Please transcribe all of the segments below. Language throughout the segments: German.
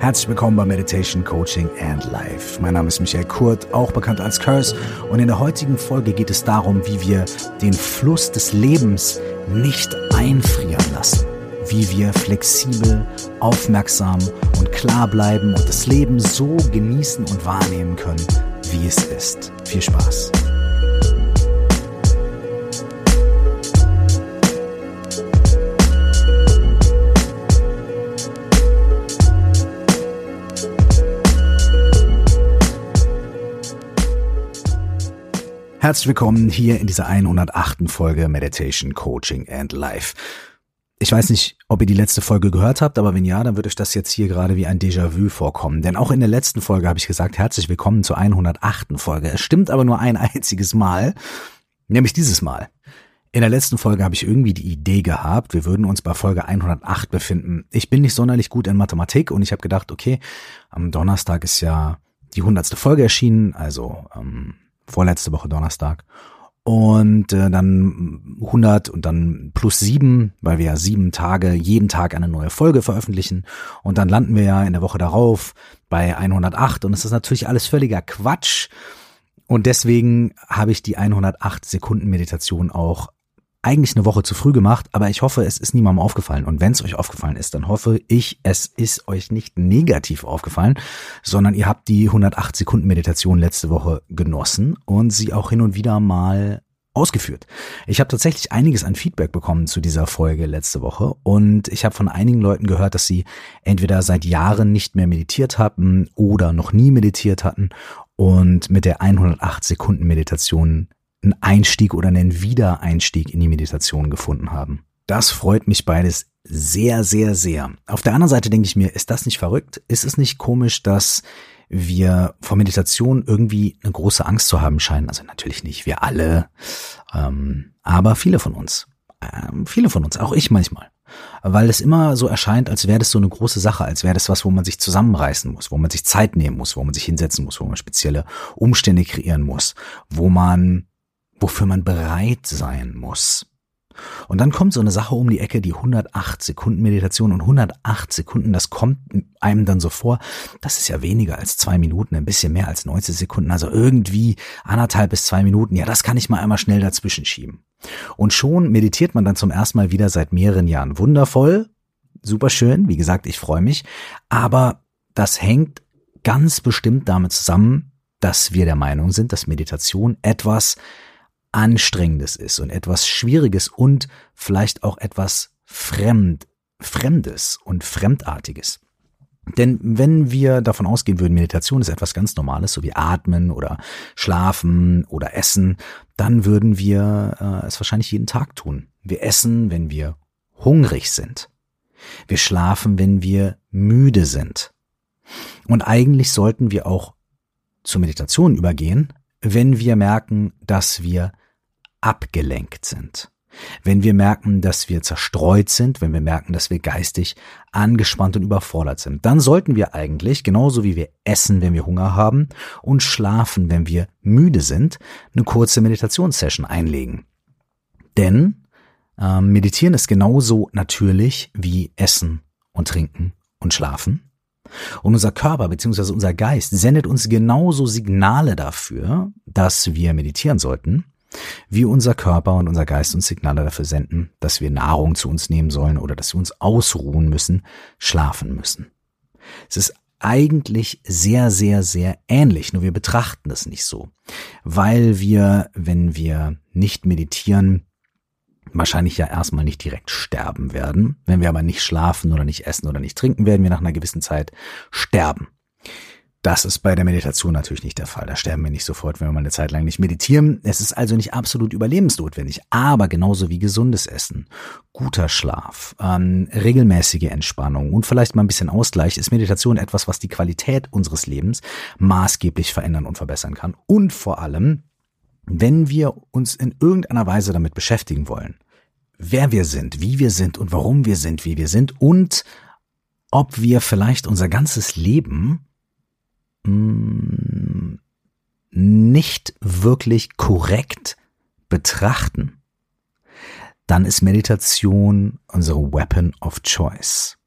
Herzlich willkommen bei Meditation, Coaching and Life. Mein Name ist Michael Kurt, auch bekannt als Curse. Und in der heutigen Folge geht es darum, wie wir den Fluss des Lebens nicht einfrieren lassen. Wie wir flexibel, aufmerksam und klar bleiben und das Leben so genießen und wahrnehmen können, wie es ist. Viel Spaß. Herzlich willkommen hier in dieser 108. Folge Meditation, Coaching and Life. Ich weiß nicht, ob ihr die letzte Folge gehört habt, aber wenn ja, dann wird euch das jetzt hier gerade wie ein Déjà-vu vorkommen. Denn auch in der letzten Folge habe ich gesagt, herzlich willkommen zur 108. Folge. Es stimmt aber nur ein einziges Mal, nämlich dieses Mal. In der letzten Folge habe ich irgendwie die Idee gehabt, wir würden uns bei Folge 108 befinden. Ich bin nicht sonderlich gut in Mathematik und ich habe gedacht, okay, am Donnerstag ist ja die hundertste Folge erschienen, also ähm, vorletzte Woche Donnerstag. Und äh, dann 100 und dann plus sieben, weil wir ja sieben Tage jeden Tag eine neue Folge veröffentlichen. Und dann landen wir ja in der Woche darauf bei 108. Und es ist natürlich alles völliger Quatsch. Und deswegen habe ich die 108 Sekunden Meditation auch eigentlich eine Woche zu früh gemacht, aber ich hoffe, es ist niemandem aufgefallen. Und wenn es euch aufgefallen ist, dann hoffe ich, es ist euch nicht negativ aufgefallen, sondern ihr habt die 108 Sekunden Meditation letzte Woche genossen und sie auch hin und wieder mal ausgeführt. Ich habe tatsächlich einiges an Feedback bekommen zu dieser Folge letzte Woche und ich habe von einigen Leuten gehört, dass sie entweder seit Jahren nicht mehr meditiert hatten oder noch nie meditiert hatten und mit der 108 Sekunden Meditation einen Einstieg oder einen Wiedereinstieg in die Meditation gefunden haben. Das freut mich beides sehr, sehr, sehr. Auf der anderen Seite denke ich mir, ist das nicht verrückt? Ist es nicht komisch, dass wir vor Meditation irgendwie eine große Angst zu haben scheinen? Also natürlich nicht wir alle, ähm, aber viele von uns. Ähm, viele von uns, auch ich manchmal. Weil es immer so erscheint, als wäre das so eine große Sache, als wäre das was, wo man sich zusammenreißen muss, wo man sich Zeit nehmen muss, wo man sich hinsetzen muss, wo man spezielle Umstände kreieren muss, wo man wofür man bereit sein muss. Und dann kommt so eine Sache um die Ecke, die 108 Sekunden Meditation und 108 Sekunden, das kommt einem dann so vor, das ist ja weniger als zwei Minuten, ein bisschen mehr als 90 Sekunden, also irgendwie anderthalb bis zwei Minuten, ja, das kann ich mal einmal schnell dazwischen schieben. Und schon meditiert man dann zum ersten Mal wieder seit mehreren Jahren. Wundervoll, super schön, wie gesagt, ich freue mich, aber das hängt ganz bestimmt damit zusammen, dass wir der Meinung sind, dass Meditation etwas Anstrengendes ist und etwas Schwieriges und vielleicht auch etwas Fremd, Fremdes und Fremdartiges. Denn wenn wir davon ausgehen würden, Meditation ist etwas ganz Normales, so wie Atmen oder Schlafen oder Essen, dann würden wir äh, es wahrscheinlich jeden Tag tun. Wir essen, wenn wir hungrig sind. Wir schlafen, wenn wir müde sind. Und eigentlich sollten wir auch zur Meditation übergehen, wenn wir merken, dass wir abgelenkt sind. Wenn wir merken, dass wir zerstreut sind, wenn wir merken, dass wir geistig angespannt und überfordert sind, dann sollten wir eigentlich, genauso wie wir essen, wenn wir Hunger haben und schlafen, wenn wir müde sind, eine kurze Meditationssession einlegen. Denn äh, meditieren ist genauso natürlich wie Essen und Trinken und Schlafen. Und unser Körper bzw. unser Geist sendet uns genauso Signale dafür, dass wir meditieren sollten, wie unser Körper und unser Geist uns Signale dafür senden, dass wir Nahrung zu uns nehmen sollen oder dass wir uns ausruhen müssen, schlafen müssen. Es ist eigentlich sehr, sehr, sehr ähnlich, nur wir betrachten das nicht so, weil wir, wenn wir nicht meditieren, wahrscheinlich ja erstmal nicht direkt sterben werden. Wenn wir aber nicht schlafen oder nicht essen oder nicht trinken, werden wir nach einer gewissen Zeit sterben. Das ist bei der Meditation natürlich nicht der Fall. Da sterben wir nicht sofort, wenn wir mal eine Zeit lang nicht meditieren. Es ist also nicht absolut überlebensnotwendig, aber genauso wie gesundes Essen, guter Schlaf, ähm, regelmäßige Entspannung und vielleicht mal ein bisschen Ausgleich ist Meditation etwas, was die Qualität unseres Lebens maßgeblich verändern und verbessern kann. Und vor allem, wenn wir uns in irgendeiner Weise damit beschäftigen wollen, wer wir sind, wie wir sind und warum wir sind, wie wir sind und ob wir vielleicht unser ganzes Leben Mm, nicht wirklich korrekt betrachten, dann ist Meditation unsere Weapon of Choice.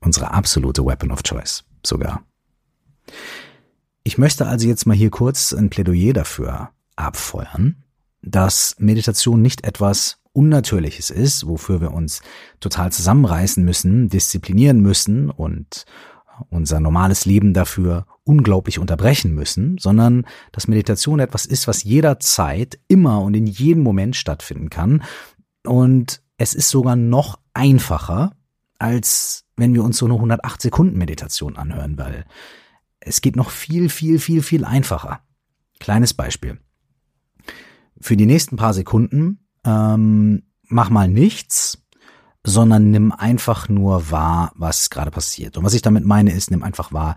Unsere absolute Weapon of Choice. sogar. Ich möchte also jetzt mal hier kurz ein Plädoyer dafür abfeuern, dass Meditation nicht etwas Unnatürliches ist, wofür wir uns total zusammenreißen müssen, disziplinieren müssen und unser normales Leben dafür unglaublich unterbrechen müssen, sondern dass Meditation etwas ist, was jederzeit, immer und in jedem Moment stattfinden kann. Und es ist sogar noch einfacher, als wenn wir uns so eine 108 Sekunden Meditation anhören, weil es geht noch viel, viel, viel, viel einfacher. Kleines Beispiel. Für die nächsten paar Sekunden ähm, mach mal nichts, sondern nimm einfach nur wahr, was gerade passiert. Und was ich damit meine, ist, nimm einfach wahr,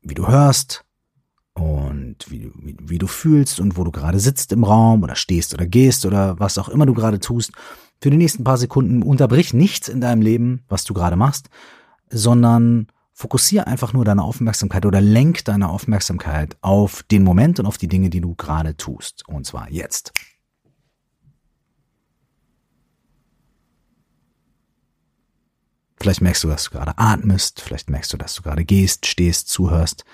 wie du hörst und wie, wie, wie du fühlst und wo du gerade sitzt im Raum oder stehst oder gehst oder was auch immer du gerade tust. Für die nächsten paar Sekunden unterbrich nichts in deinem Leben, was du gerade machst, sondern fokussiere einfach nur deine Aufmerksamkeit oder lenk deine Aufmerksamkeit auf den Moment und auf die Dinge, die du gerade tust. Und zwar jetzt. Vielleicht merkst du, dass du gerade atmest, vielleicht merkst du, dass du gerade gehst, stehst, zuhörst,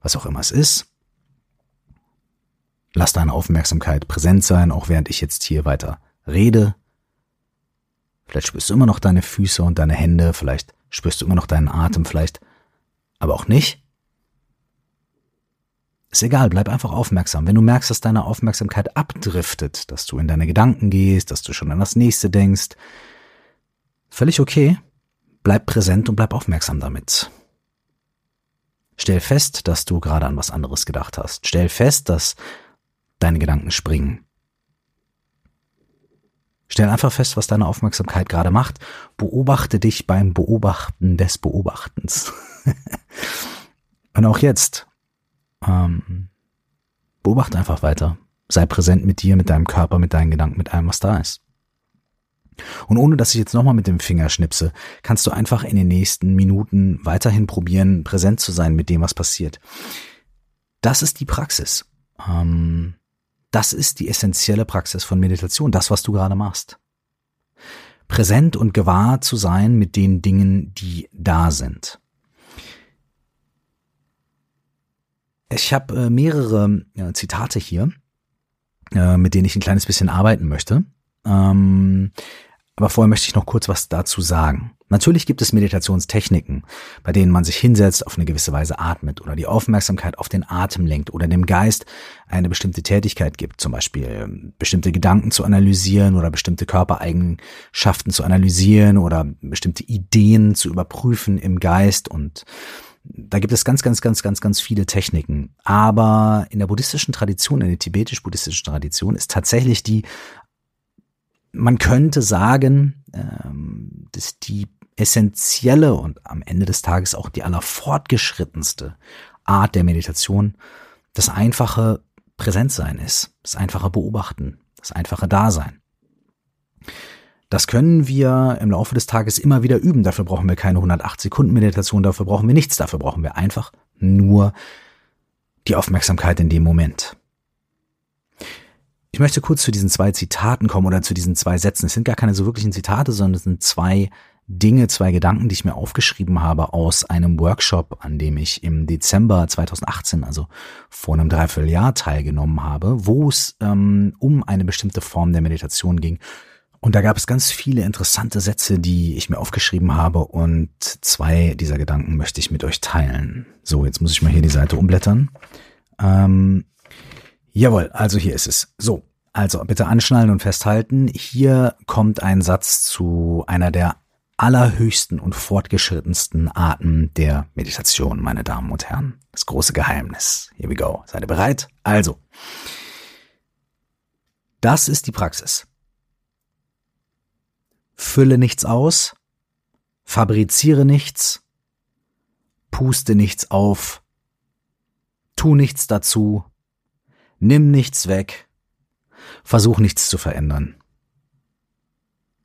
was auch immer es ist. Lass deine Aufmerksamkeit präsent sein, auch während ich jetzt hier weiter rede. Vielleicht spürst du immer noch deine Füße und deine Hände, vielleicht spürst du immer noch deinen Atem, vielleicht aber auch nicht. Ist egal, bleib einfach aufmerksam. Wenn du merkst, dass deine Aufmerksamkeit abdriftet, dass du in deine Gedanken gehst, dass du schon an das nächste denkst, völlig okay. Bleib präsent und bleib aufmerksam damit. Stell fest, dass du gerade an was anderes gedacht hast. Stell fest, dass deine Gedanken springen. Stell einfach fest, was deine Aufmerksamkeit gerade macht. Beobachte dich beim Beobachten des Beobachtens. und auch jetzt, ähm, beobachte einfach weiter. Sei präsent mit dir, mit deinem Körper, mit deinen Gedanken, mit allem, was da ist. Und ohne dass ich jetzt nochmal mit dem Finger schnipse, kannst du einfach in den nächsten Minuten weiterhin probieren, präsent zu sein mit dem, was passiert. Das ist die Praxis. Ähm, das ist die essentielle Praxis von Meditation, das, was du gerade machst. Präsent und gewahr zu sein mit den Dingen, die da sind. Ich habe äh, mehrere äh, Zitate hier, äh, mit denen ich ein kleines bisschen arbeiten möchte. Ähm, aber vorher möchte ich noch kurz was dazu sagen. Natürlich gibt es Meditationstechniken, bei denen man sich hinsetzt, auf eine gewisse Weise atmet oder die Aufmerksamkeit auf den Atem lenkt oder dem Geist eine bestimmte Tätigkeit gibt, zum Beispiel ähm, bestimmte Gedanken zu analysieren oder bestimmte Körpereigenschaften zu analysieren oder bestimmte Ideen zu überprüfen im Geist und da gibt es ganz, ganz, ganz, ganz, ganz viele Techniken. Aber in der buddhistischen Tradition, in der tibetisch-buddhistischen Tradition ist tatsächlich die man könnte sagen, ähm, dass die essentielle und am Ende des Tages auch die allerfortgeschrittenste Art der Meditation das einfache Präsentsein ist, das einfache Beobachten, das einfache Dasein. Das können wir im Laufe des Tages immer wieder üben. Dafür brauchen wir keine 108 Sekunden Meditation, dafür brauchen wir nichts, dafür brauchen wir einfach nur die Aufmerksamkeit in dem Moment. Ich möchte kurz zu diesen zwei Zitaten kommen oder zu diesen zwei Sätzen. Es sind gar keine so wirklichen Zitate, sondern es sind zwei Dinge, zwei Gedanken, die ich mir aufgeschrieben habe aus einem Workshop, an dem ich im Dezember 2018, also vor einem Dreivierteljahr teilgenommen habe, wo es ähm, um eine bestimmte Form der Meditation ging. Und da gab es ganz viele interessante Sätze, die ich mir aufgeschrieben habe und zwei dieser Gedanken möchte ich mit euch teilen. So, jetzt muss ich mal hier die Seite umblättern. Ähm, Jawohl, also hier ist es. So, also bitte anschnallen und festhalten. Hier kommt ein Satz zu einer der allerhöchsten und fortgeschrittensten Arten der Meditation, meine Damen und Herren. Das große Geheimnis. Here we go. Seid ihr bereit? Also. Das ist die Praxis. Fülle nichts aus, fabriziere nichts, puste nichts auf, tu nichts dazu, Nimm nichts weg. Versuch nichts zu verändern.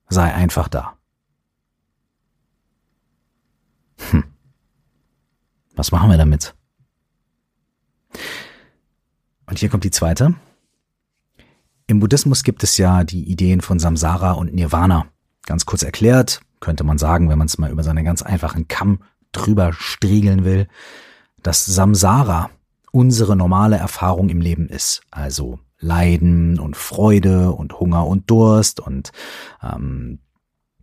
Sei einfach da. Hm. Was machen wir damit? Und hier kommt die zweite. Im Buddhismus gibt es ja die Ideen von Samsara und Nirvana. Ganz kurz erklärt, könnte man sagen, wenn man es mal über seinen ganz einfachen Kamm drüber striegeln will, dass Samsara unsere normale Erfahrung im Leben ist. Also Leiden und Freude und Hunger und Durst und ähm,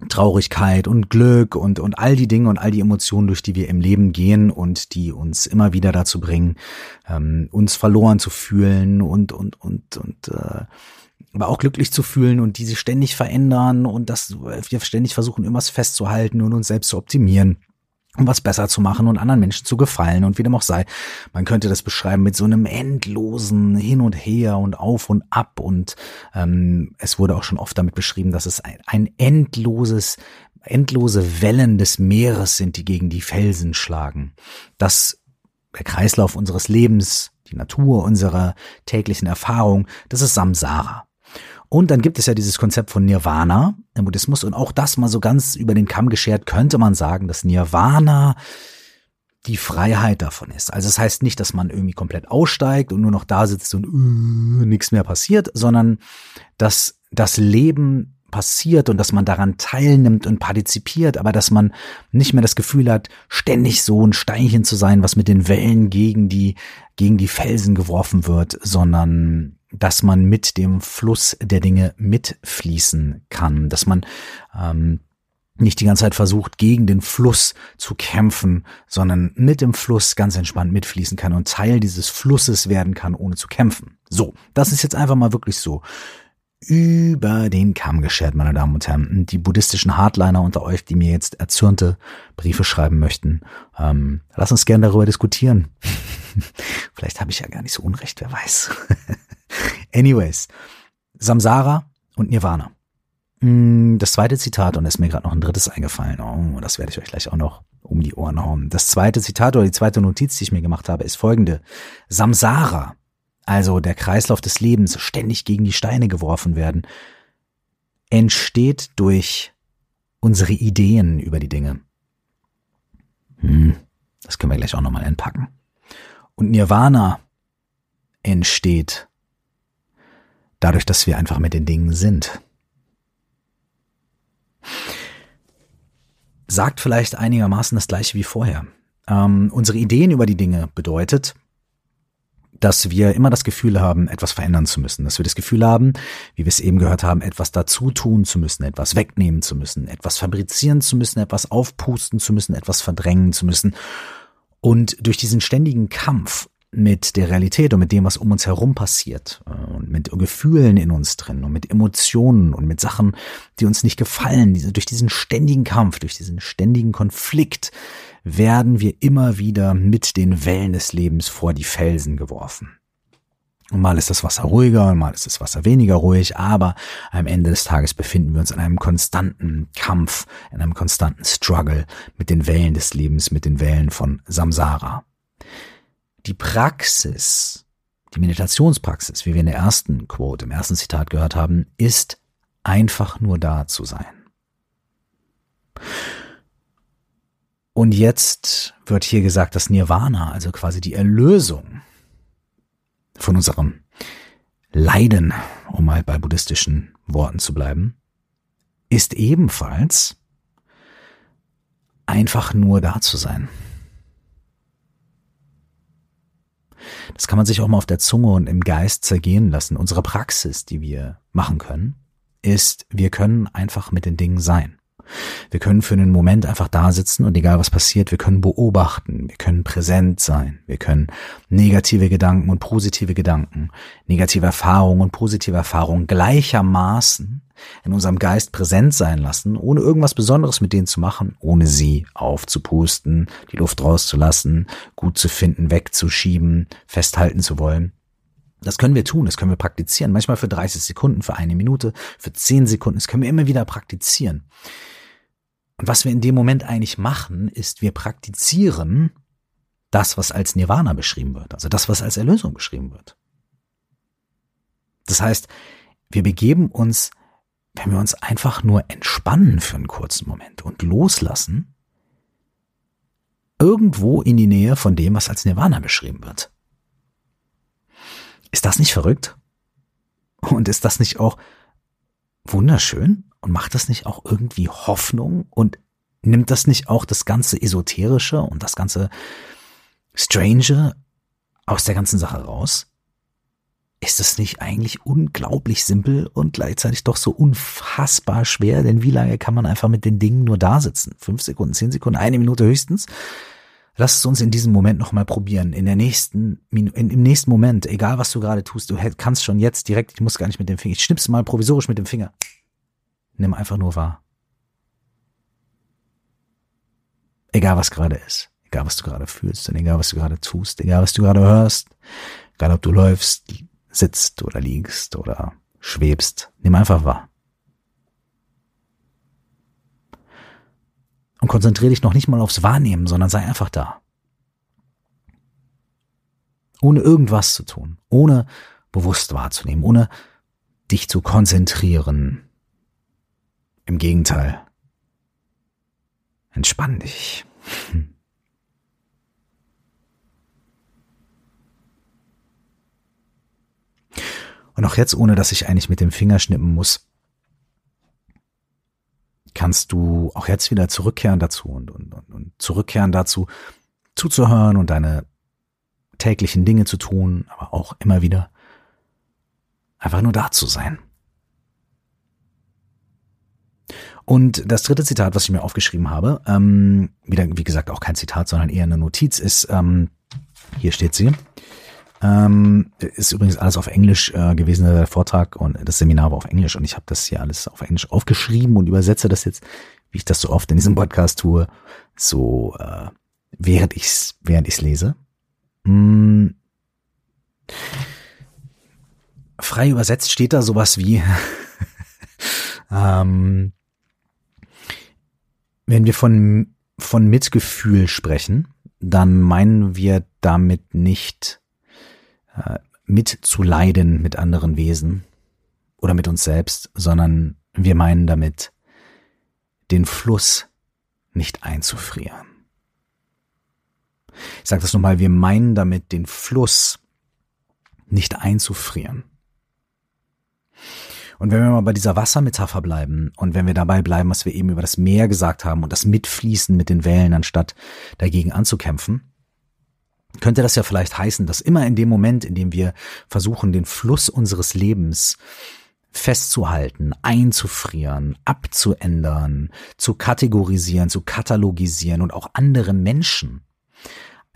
Traurigkeit und Glück und, und all die Dinge und all die Emotionen, durch die wir im Leben gehen und die uns immer wieder dazu bringen, ähm, uns verloren zu fühlen und, und, und, und äh, aber auch glücklich zu fühlen und die sich ständig verändern und dass wir ständig versuchen, irgendwas festzuhalten und uns selbst zu optimieren um was besser zu machen und anderen Menschen zu gefallen und wie dem auch sei. Man könnte das beschreiben mit so einem endlosen Hin und Her und Auf und Ab und ähm, es wurde auch schon oft damit beschrieben, dass es ein, ein endloses, endlose Wellen des Meeres sind, die gegen die Felsen schlagen. Das der Kreislauf unseres Lebens, die Natur unserer täglichen Erfahrung, das ist Samsara. Und dann gibt es ja dieses Konzept von Nirvana im Buddhismus und auch das mal so ganz über den Kamm geschert könnte man sagen, dass Nirvana die Freiheit davon ist. Also es das heißt nicht, dass man irgendwie komplett aussteigt und nur noch da sitzt und uh, nichts mehr passiert, sondern dass das Leben passiert und dass man daran teilnimmt und partizipiert, aber dass man nicht mehr das Gefühl hat, ständig so ein Steinchen zu sein, was mit den Wellen gegen die, gegen die Felsen geworfen wird, sondern dass man mit dem Fluss der Dinge mitfließen kann, dass man ähm, nicht die ganze Zeit versucht, gegen den Fluss zu kämpfen, sondern mit dem Fluss ganz entspannt mitfließen kann und Teil dieses Flusses werden kann, ohne zu kämpfen. So, das ist jetzt einfach mal wirklich so über den Kamm geschert, meine Damen und Herren. Die buddhistischen Hardliner unter euch, die mir jetzt erzürnte Briefe schreiben möchten, ähm, lass uns gerne darüber diskutieren. Vielleicht habe ich ja gar nicht so unrecht, wer weiß. Anyways, Samsara und Nirvana. Mm, das zweite Zitat, und da ist mir gerade noch ein drittes eingefallen, oh, das werde ich euch gleich auch noch um die Ohren hauen. Das zweite Zitat oder die zweite Notiz, die ich mir gemacht habe, ist folgende. Samsara, also der Kreislauf des Lebens, ständig gegen die Steine geworfen werden, entsteht durch unsere Ideen über die Dinge. Hm, das können wir gleich auch nochmal entpacken. Und Nirvana entsteht dadurch, dass wir einfach mit den Dingen sind. Sagt vielleicht einigermaßen das gleiche wie vorher. Ähm, unsere Ideen über die Dinge bedeutet, dass wir immer das Gefühl haben, etwas verändern zu müssen, dass wir das Gefühl haben, wie wir es eben gehört haben, etwas dazu tun zu müssen, etwas wegnehmen zu müssen, etwas fabrizieren zu müssen, etwas aufpusten zu müssen, etwas verdrängen zu müssen. Und durch diesen ständigen Kampf mit der Realität und mit dem, was um uns herum passiert äh, und mit Gefühlen in uns drin und mit Emotionen und mit Sachen, die uns nicht gefallen, diese, durch diesen ständigen Kampf, durch diesen ständigen Konflikt werden wir immer wieder mit den Wellen des Lebens vor die Felsen geworfen. Und mal ist das Wasser ruhiger und mal ist das Wasser weniger ruhig, aber am Ende des Tages befinden wir uns in einem konstanten Kampf, in einem konstanten Struggle mit den Wellen des Lebens, mit den Wellen von Samsara die Praxis, die Meditationspraxis, wie wir in der ersten Quote, im ersten Zitat gehört haben, ist einfach nur da zu sein. Und jetzt wird hier gesagt, dass Nirvana, also quasi die Erlösung von unserem Leiden, um mal bei buddhistischen Worten zu bleiben, ist ebenfalls einfach nur da zu sein. Das kann man sich auch mal auf der Zunge und im Geist zergehen lassen. Unsere Praxis, die wir machen können, ist, wir können einfach mit den Dingen sein. Wir können für einen Moment einfach da sitzen und egal was passiert, wir können beobachten, wir können präsent sein, wir können negative Gedanken und positive Gedanken, negative Erfahrungen und positive Erfahrungen gleichermaßen in unserem Geist präsent sein lassen, ohne irgendwas Besonderes mit denen zu machen, ohne sie aufzupusten, die Luft rauszulassen, gut zu finden, wegzuschieben, festhalten zu wollen. Das können wir tun, das können wir praktizieren. Manchmal für 30 Sekunden, für eine Minute, für 10 Sekunden. Das können wir immer wieder praktizieren. Und was wir in dem Moment eigentlich machen, ist, wir praktizieren das, was als Nirvana beschrieben wird, also das, was als Erlösung beschrieben wird. Das heißt, wir begeben uns wenn wir uns einfach nur entspannen für einen kurzen Moment und loslassen, irgendwo in die Nähe von dem, was als Nirvana beschrieben wird. Ist das nicht verrückt? Und ist das nicht auch wunderschön? Und macht das nicht auch irgendwie Hoffnung und nimmt das nicht auch das ganze Esoterische und das ganze Strange aus der ganzen Sache raus? Ist es nicht eigentlich unglaublich simpel und gleichzeitig doch so unfassbar schwer? Denn wie lange kann man einfach mit den Dingen nur da sitzen? Fünf Sekunden, zehn Sekunden, eine Minute höchstens? Lass es uns in diesem Moment nochmal probieren. In der nächsten, in, im nächsten Moment, egal was du gerade tust, du kannst schon jetzt direkt, ich muss gar nicht mit dem Finger, ich schnipp's mal provisorisch mit dem Finger. Nimm einfach nur wahr. Egal was gerade ist, egal was du gerade fühlst und egal was du gerade tust, egal was du gerade hörst, egal ob du läufst, sitzt oder liegst oder schwebst, nimm einfach wahr. Und konzentriere dich noch nicht mal aufs Wahrnehmen, sondern sei einfach da. Ohne irgendwas zu tun, ohne bewusst wahrzunehmen, ohne dich zu konzentrieren. Im Gegenteil. Entspann dich. Und auch jetzt, ohne dass ich eigentlich mit dem Finger schnippen muss, kannst du auch jetzt wieder zurückkehren dazu und, und, und zurückkehren dazu, zuzuhören und deine täglichen Dinge zu tun, aber auch immer wieder einfach nur da zu sein. Und das dritte Zitat, was ich mir aufgeschrieben habe, ähm, wieder, wie gesagt, auch kein Zitat, sondern eher eine Notiz, ist, ähm, hier steht sie, ähm, ist übrigens alles auf Englisch äh, gewesen, der Vortrag und das Seminar war auf Englisch und ich habe das hier alles auf Englisch aufgeschrieben und übersetze das jetzt, wie ich das so oft in diesem Podcast tue, so äh, während ich's während ich's lese. Hm. Frei übersetzt steht da sowas wie ähm, wenn wir von von Mitgefühl sprechen, dann meinen wir damit nicht äh, mitzuleiden mit anderen Wesen oder mit uns selbst, sondern wir meinen damit, den Fluss nicht einzufrieren. Ich sage das nochmal, wir meinen damit, den Fluss nicht einzufrieren. Und wenn wir mal bei dieser Wassermetapher bleiben und wenn wir dabei bleiben, was wir eben über das Meer gesagt haben und das Mitfließen mit den Wellen, anstatt dagegen anzukämpfen, könnte das ja vielleicht heißen, dass immer in dem Moment, in dem wir versuchen, den Fluss unseres Lebens festzuhalten, einzufrieren, abzuändern, zu kategorisieren, zu katalogisieren und auch andere Menschen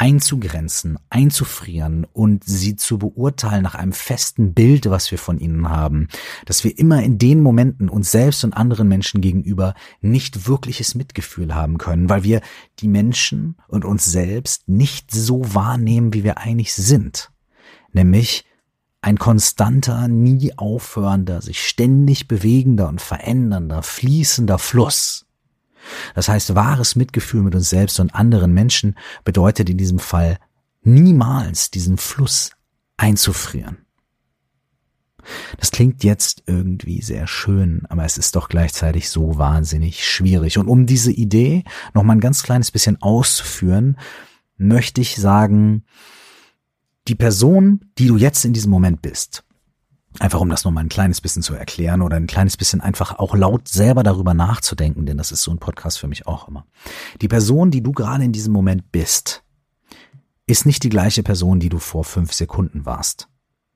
einzugrenzen, einzufrieren und sie zu beurteilen nach einem festen Bild, was wir von ihnen haben, dass wir immer in den Momenten uns selbst und anderen Menschen gegenüber nicht wirkliches Mitgefühl haben können, weil wir die Menschen und uns selbst nicht so wahrnehmen, wie wir eigentlich sind. Nämlich ein konstanter, nie aufhörender, sich ständig bewegender und verändernder, fließender Fluss das heißt, wahres Mitgefühl mit uns selbst und anderen Menschen bedeutet in diesem Fall niemals diesen Fluss einzufrieren. Das klingt jetzt irgendwie sehr schön, aber es ist doch gleichzeitig so wahnsinnig schwierig. Und um diese Idee noch mal ein ganz kleines bisschen auszuführen, möchte ich sagen, die Person, die du jetzt in diesem Moment bist, Einfach um das nochmal ein kleines bisschen zu erklären oder ein kleines bisschen einfach auch laut selber darüber nachzudenken, denn das ist so ein Podcast für mich auch immer. Die Person, die du gerade in diesem Moment bist, ist nicht die gleiche Person, die du vor fünf Sekunden warst.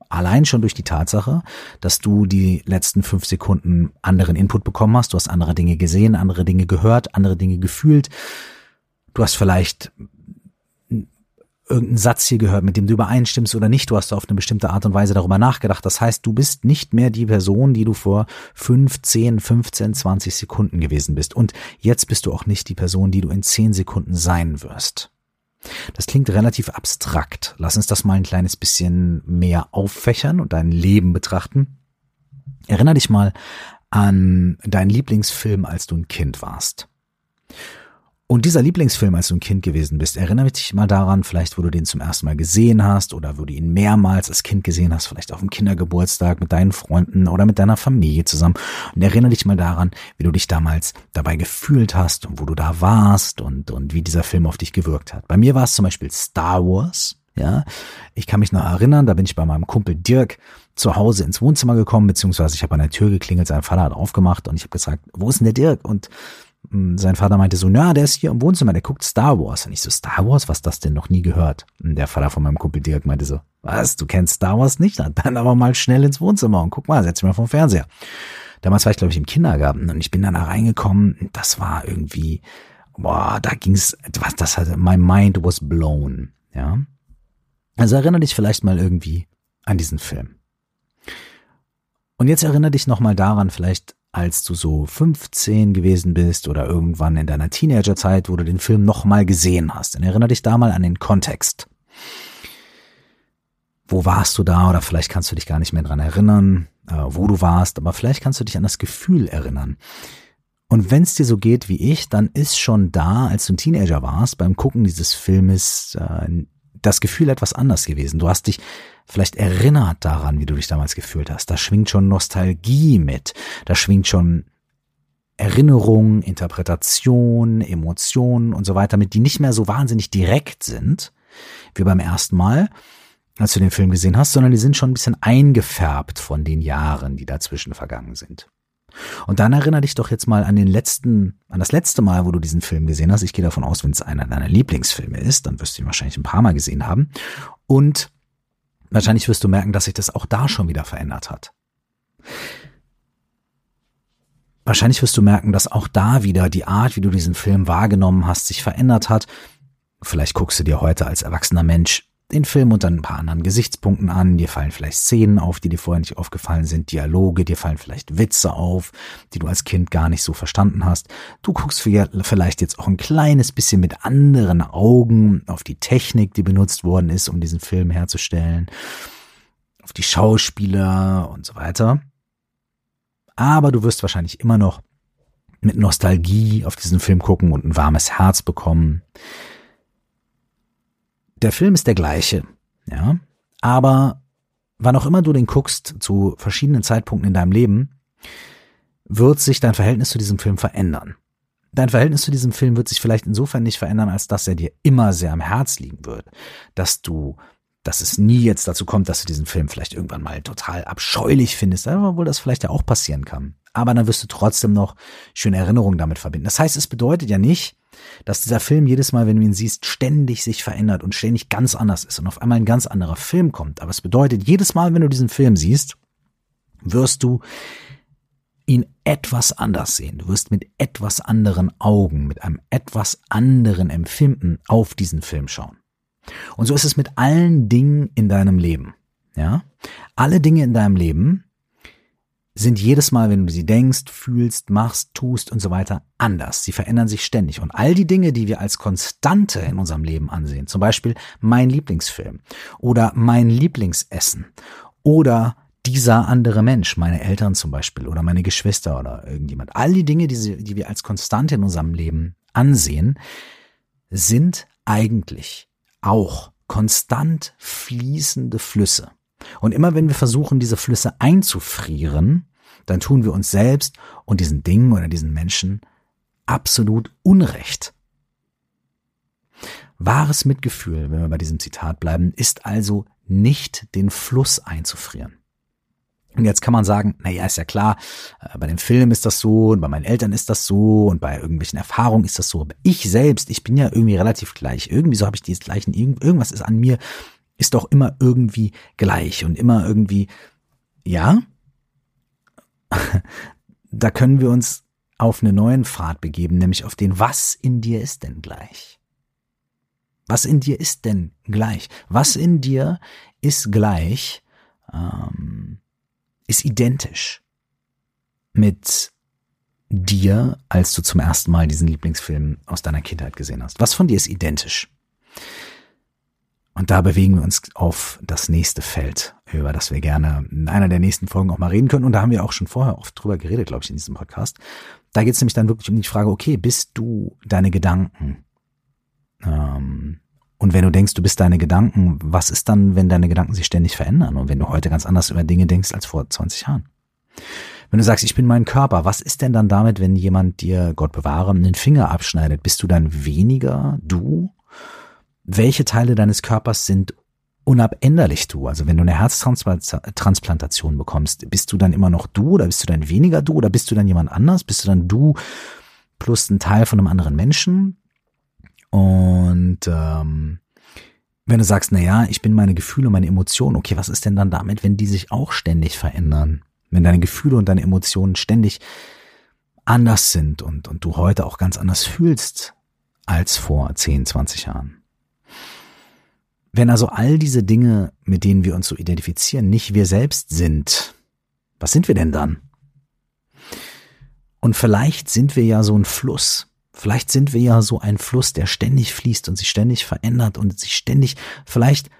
Allein schon durch die Tatsache, dass du die letzten fünf Sekunden anderen Input bekommen hast, du hast andere Dinge gesehen, andere Dinge gehört, andere Dinge gefühlt. Du hast vielleicht irgendeinen Satz hier gehört, mit dem du übereinstimmst oder nicht. Du hast auf eine bestimmte Art und Weise darüber nachgedacht. Das heißt, du bist nicht mehr die Person, die du vor 5, 10, 15, 20 Sekunden gewesen bist. Und jetzt bist du auch nicht die Person, die du in 10 Sekunden sein wirst. Das klingt relativ abstrakt. Lass uns das mal ein kleines bisschen mehr auffächern und dein Leben betrachten. Erinner dich mal an deinen Lieblingsfilm, als du ein Kind warst. Und dieser Lieblingsfilm, als du ein Kind gewesen bist, erinnere dich mal daran, vielleicht wo du den zum ersten Mal gesehen hast oder wo du ihn mehrmals als Kind gesehen hast, vielleicht auf dem Kindergeburtstag mit deinen Freunden oder mit deiner Familie zusammen. Und erinnere dich mal daran, wie du dich damals dabei gefühlt hast und wo du da warst und, und wie dieser Film auf dich gewirkt hat. Bei mir war es zum Beispiel Star Wars. Ja, ich kann mich noch erinnern, da bin ich bei meinem Kumpel Dirk zu Hause ins Wohnzimmer gekommen, beziehungsweise ich habe an der Tür geklingelt, sein Vater hat aufgemacht und ich habe gesagt, wo ist denn der Dirk? Und sein Vater meinte so, na, der ist hier im Wohnzimmer, der guckt Star Wars. Und ich so, Star Wars, was das denn noch nie gehört? Und der Vater von meinem Kumpel Dirk meinte so, was, du kennst Star Wars nicht? Dann aber mal schnell ins Wohnzimmer und guck mal, setz dich mal vom Fernseher. Damals war ich, glaube ich, im Kindergarten und ich bin dann da reingekommen. Das war irgendwie, boah, da ging's, was, das hatte, my mind was blown, ja. Also erinnere dich vielleicht mal irgendwie an diesen Film. Und jetzt erinnere dich nochmal daran, vielleicht als du so 15 gewesen bist oder irgendwann in deiner Teenagerzeit, wo du den Film nochmal gesehen hast. Dann erinnere dich da mal an den Kontext. Wo warst du da oder vielleicht kannst du dich gar nicht mehr dran erinnern, äh, wo du warst, aber vielleicht kannst du dich an das Gefühl erinnern. Und wenn es dir so geht wie ich, dann ist schon da, als du ein Teenager warst, beim Gucken dieses Filmes äh, das Gefühl etwas anders gewesen. Du hast dich vielleicht erinnert daran, wie du dich damals gefühlt hast. Da schwingt schon Nostalgie mit. Da schwingt schon Erinnerung, Interpretation, Emotionen und so weiter mit, die nicht mehr so wahnsinnig direkt sind, wie beim ersten Mal, als du den Film gesehen hast, sondern die sind schon ein bisschen eingefärbt von den Jahren, die dazwischen vergangen sind. Und dann erinnere dich doch jetzt mal an den letzten, an das letzte Mal, wo du diesen Film gesehen hast. Ich gehe davon aus, wenn es einer deiner Lieblingsfilme ist, dann wirst du ihn wahrscheinlich ein paar Mal gesehen haben. Und wahrscheinlich wirst du merken, dass sich das auch da schon wieder verändert hat. Wahrscheinlich wirst du merken, dass auch da wieder die Art, wie du diesen Film wahrgenommen hast, sich verändert hat. Vielleicht guckst du dir heute als erwachsener Mensch den Film unter ein paar anderen Gesichtspunkten an. Dir fallen vielleicht Szenen auf, die dir vorher nicht aufgefallen sind, Dialoge, dir fallen vielleicht Witze auf, die du als Kind gar nicht so verstanden hast. Du guckst vielleicht jetzt auch ein kleines bisschen mit anderen Augen auf die Technik, die benutzt worden ist, um diesen Film herzustellen, auf die Schauspieler und so weiter. Aber du wirst wahrscheinlich immer noch mit Nostalgie auf diesen Film gucken und ein warmes Herz bekommen der Film ist der gleiche, ja, aber wann auch immer du den guckst, zu verschiedenen Zeitpunkten in deinem Leben, wird sich dein Verhältnis zu diesem Film verändern. Dein Verhältnis zu diesem Film wird sich vielleicht insofern nicht verändern, als dass er dir immer sehr am Herz liegen wird, dass du dass es nie jetzt dazu kommt, dass du diesen Film vielleicht irgendwann mal total abscheulich findest, obwohl das vielleicht ja auch passieren kann. Aber dann wirst du trotzdem noch schöne Erinnerungen damit verbinden. Das heißt, es bedeutet ja nicht, dass dieser Film jedes Mal, wenn du ihn siehst, ständig sich verändert und ständig ganz anders ist und auf einmal ein ganz anderer Film kommt. Aber es bedeutet, jedes Mal, wenn du diesen Film siehst, wirst du ihn etwas anders sehen. Du wirst mit etwas anderen Augen, mit einem etwas anderen Empfinden auf diesen Film schauen. Und so ist es mit allen Dingen in deinem Leben. Ja? Alle Dinge in deinem Leben sind jedes Mal, wenn du sie denkst, fühlst, machst, tust und so weiter, anders. Sie verändern sich ständig. Und all die Dinge, die wir als Konstante in unserem Leben ansehen, zum Beispiel mein Lieblingsfilm oder mein Lieblingsessen oder dieser andere Mensch, meine Eltern zum Beispiel oder meine Geschwister oder irgendjemand, all die Dinge, die, die wir als Konstante in unserem Leben ansehen, sind eigentlich auch konstant fließende Flüsse. Und immer wenn wir versuchen, diese Flüsse einzufrieren, dann tun wir uns selbst und diesen Dingen oder diesen Menschen absolut Unrecht. Wahres Mitgefühl, wenn wir bei diesem Zitat bleiben, ist also nicht den Fluss einzufrieren. Und jetzt kann man sagen, na ja, ist ja klar, äh, bei dem Film ist das so und bei meinen Eltern ist das so und bei irgendwelchen Erfahrungen ist das so. Aber ich selbst, ich bin ja irgendwie relativ gleich. Irgendwie so habe ich die gleichen, irgendwas ist an mir, ist doch immer irgendwie gleich und immer irgendwie, ja, da können wir uns auf einen neuen Pfad begeben, nämlich auf den, was in dir ist denn gleich? Was in dir ist denn gleich? Was in dir ist gleich, ähm, ist identisch mit dir, als du zum ersten Mal diesen Lieblingsfilm aus deiner Kindheit gesehen hast? Was von dir ist identisch? Und da bewegen wir uns auf das nächste Feld, über das wir gerne in einer der nächsten Folgen auch mal reden können. Und da haben wir auch schon vorher oft drüber geredet, glaube ich, in diesem Podcast. Da geht es nämlich dann wirklich um die Frage, okay, bist du deine Gedanken? Ähm, und wenn du denkst, du bist deine Gedanken, was ist dann, wenn deine Gedanken sich ständig verändern und wenn du heute ganz anders über Dinge denkst als vor 20 Jahren? Wenn du sagst, ich bin mein Körper, was ist denn dann damit, wenn jemand dir, Gott bewahre, einen Finger abschneidet? Bist du dann weniger du? Welche Teile deines Körpers sind unabänderlich du? Also wenn du eine Herztransplantation bekommst, bist du dann immer noch du oder bist du dann weniger du oder bist du dann jemand anders? Bist du dann du, plus ein Teil von einem anderen Menschen. Und ähm, wenn du sagst, na ja, ich bin meine Gefühle, meine Emotionen, okay, was ist denn dann damit, wenn die sich auch ständig verändern? Wenn deine Gefühle und deine Emotionen ständig anders sind und, und du heute auch ganz anders fühlst als vor 10, 20 Jahren. Wenn also all diese Dinge, mit denen wir uns so identifizieren, nicht wir selbst sind, was sind wir denn dann? Und vielleicht sind wir ja so ein Fluss. Vielleicht sind wir ja so ein Fluss, der ständig fließt und sich ständig verändert und sich ständig, vielleicht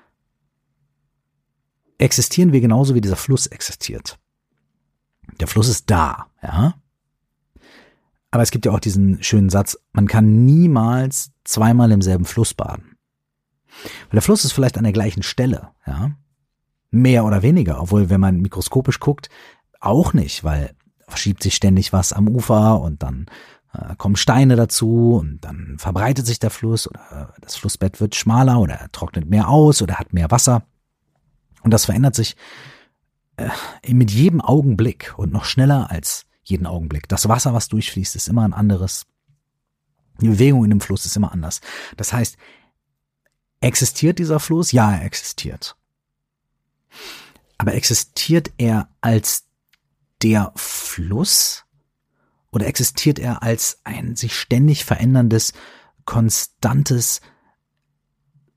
existieren wir genauso wie dieser Fluss existiert. Der Fluss ist da, ja. Aber es gibt ja auch diesen schönen Satz, man kann niemals zweimal im selben Fluss baden. Weil der Fluss ist vielleicht an der gleichen Stelle, ja. Mehr oder weniger, obwohl, wenn man mikroskopisch guckt, auch nicht, weil verschiebt sich ständig was am Ufer und dann äh, kommen Steine dazu und dann verbreitet sich der Fluss oder das Flussbett wird schmaler oder er trocknet mehr aus oder hat mehr Wasser. Und das verändert sich äh, mit jedem Augenblick und noch schneller als jeden Augenblick. Das Wasser, was durchfließt, ist immer ein anderes. Die Bewegung in dem Fluss ist immer anders. Das heißt, existiert dieser Fluss? Ja, er existiert. Aber existiert er als der Fluss? Oder existiert er als ein sich ständig veränderndes, konstantes,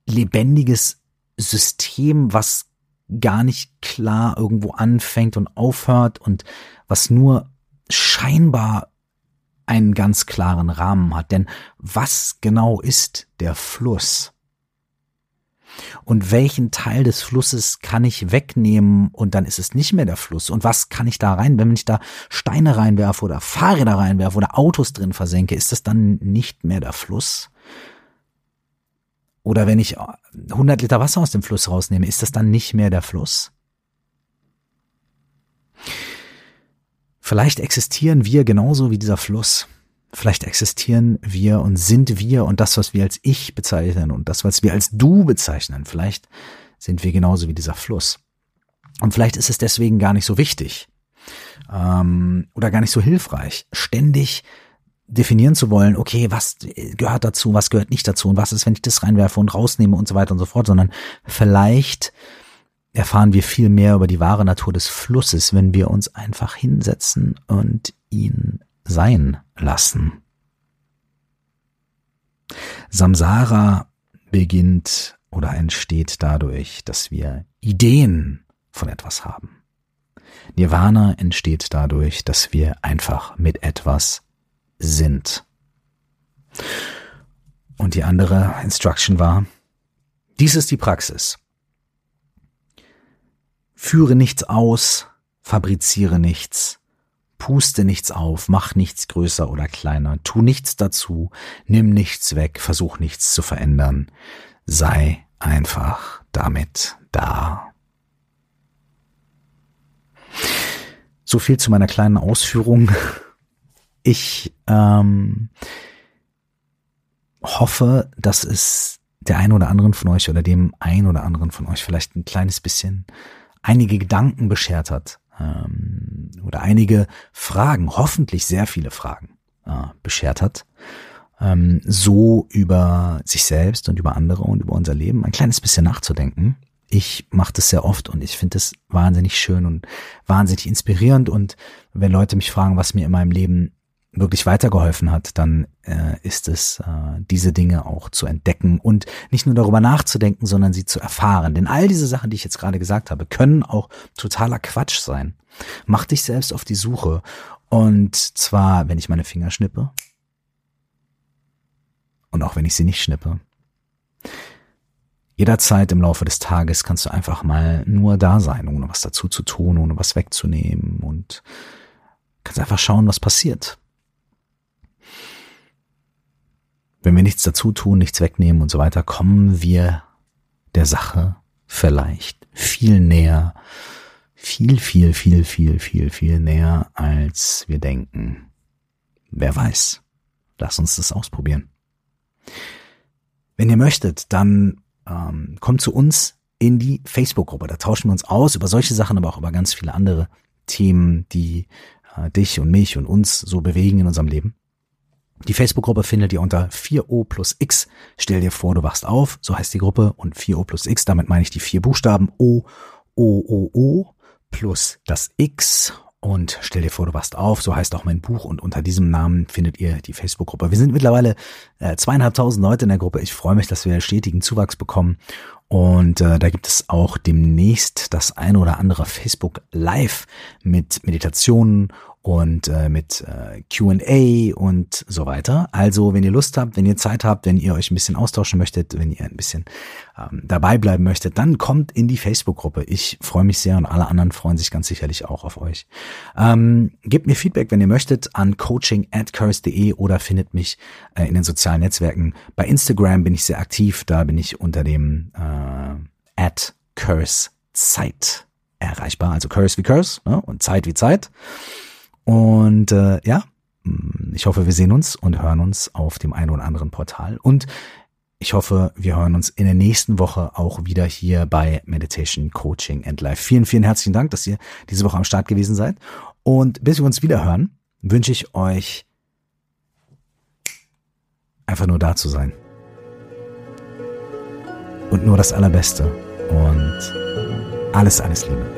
lebendiges System, was gar nicht klar irgendwo anfängt und aufhört und was nur scheinbar einen ganz klaren Rahmen hat. Denn was genau ist der Fluss? Und welchen Teil des Flusses kann ich wegnehmen und dann ist es nicht mehr der Fluss? Und was kann ich da rein, wenn ich da Steine reinwerfe oder Fahrräder reinwerfe oder Autos drin versenke, ist das dann nicht mehr der Fluss? Oder wenn ich 100 Liter Wasser aus dem Fluss rausnehme, ist das dann nicht mehr der Fluss? Vielleicht existieren wir genauso wie dieser Fluss. Vielleicht existieren wir und sind wir und das, was wir als Ich bezeichnen und das, was wir als Du bezeichnen. Vielleicht sind wir genauso wie dieser Fluss. Und vielleicht ist es deswegen gar nicht so wichtig ähm, oder gar nicht so hilfreich, ständig definieren zu wollen, okay, was gehört dazu, was gehört nicht dazu und was ist, wenn ich das reinwerfe und rausnehme und so weiter und so fort, sondern vielleicht erfahren wir viel mehr über die wahre Natur des Flusses, wenn wir uns einfach hinsetzen und ihn sein lassen. Samsara beginnt oder entsteht dadurch, dass wir Ideen von etwas haben. Nirvana entsteht dadurch, dass wir einfach mit etwas sind. Und die andere Instruction war, dies ist die Praxis. Führe nichts aus, fabriziere nichts, puste nichts auf, mach nichts größer oder kleiner, tu nichts dazu, nimm nichts weg, versuch nichts zu verändern. Sei einfach damit da. So viel zu meiner kleinen Ausführung. Ich ähm, hoffe, dass es der ein oder anderen von euch oder dem ein oder anderen von euch vielleicht ein kleines bisschen einige Gedanken beschert hat ähm, oder einige Fragen, hoffentlich sehr viele Fragen äh, beschert hat, ähm, so über sich selbst und über andere und über unser Leben ein kleines bisschen nachzudenken. Ich mache das sehr oft und ich finde es wahnsinnig schön und wahnsinnig inspirierend. Und wenn Leute mich fragen, was mir in meinem Leben wirklich weitergeholfen hat, dann äh, ist es, äh, diese Dinge auch zu entdecken und nicht nur darüber nachzudenken, sondern sie zu erfahren. Denn all diese Sachen, die ich jetzt gerade gesagt habe, können auch totaler Quatsch sein. Mach dich selbst auf die Suche. Und zwar, wenn ich meine Finger schnippe und auch wenn ich sie nicht schnippe. Jederzeit im Laufe des Tages kannst du einfach mal nur da sein, ohne was dazu zu tun, ohne was wegzunehmen und kannst einfach schauen, was passiert. Wenn wir nichts dazu tun, nichts wegnehmen und so weiter, kommen wir der Sache vielleicht viel näher, viel, viel, viel, viel, viel, viel näher, als wir denken. Wer weiß. Lass uns das ausprobieren. Wenn ihr möchtet, dann ähm, kommt zu uns in die Facebook-Gruppe. Da tauschen wir uns aus über solche Sachen, aber auch über ganz viele andere Themen, die äh, dich und mich und uns so bewegen in unserem Leben. Die Facebook-Gruppe findet ihr unter 4O plus X. Stell dir vor, du wachst auf, so heißt die Gruppe, und 4O plus X, damit meine ich die vier Buchstaben O, O, O, O plus das X und stell dir vor, du wachst auf, so heißt auch mein Buch und unter diesem Namen findet ihr die Facebook-Gruppe. Wir sind mittlerweile äh, zweieinhalbtausend Leute in der Gruppe. Ich freue mich, dass wir stetigen Zuwachs bekommen und äh, da gibt es auch demnächst das ein oder andere Facebook Live mit Meditationen und äh, mit äh, QA und so weiter. Also, wenn ihr Lust habt, wenn ihr Zeit habt, wenn ihr euch ein bisschen austauschen möchtet, wenn ihr ein bisschen ähm, dabei bleiben möchtet, dann kommt in die Facebook-Gruppe. Ich freue mich sehr und alle anderen freuen sich ganz sicherlich auch auf euch. Ähm, gebt mir Feedback, wenn ihr möchtet, an coaching at oder findet mich äh, in den sozialen Netzwerken. Bei Instagram bin ich sehr aktiv, da bin ich unter dem äh, at curse Zeit erreichbar. Also Curse wie Curse ne? und Zeit wie Zeit. Und äh, ja, mm, ich hoffe, wir sehen uns und hören uns auf dem einen oder anderen Portal. Und ich hoffe, wir hören uns in der nächsten Woche auch wieder hier bei Meditation Coaching and Life. Vielen, vielen herzlichen Dank, dass ihr diese Woche am Start gewesen seid. Und bis wir uns wieder hören, wünsche ich euch einfach nur da zu sein. Und nur das Allerbeste. Und alles, alles Liebe.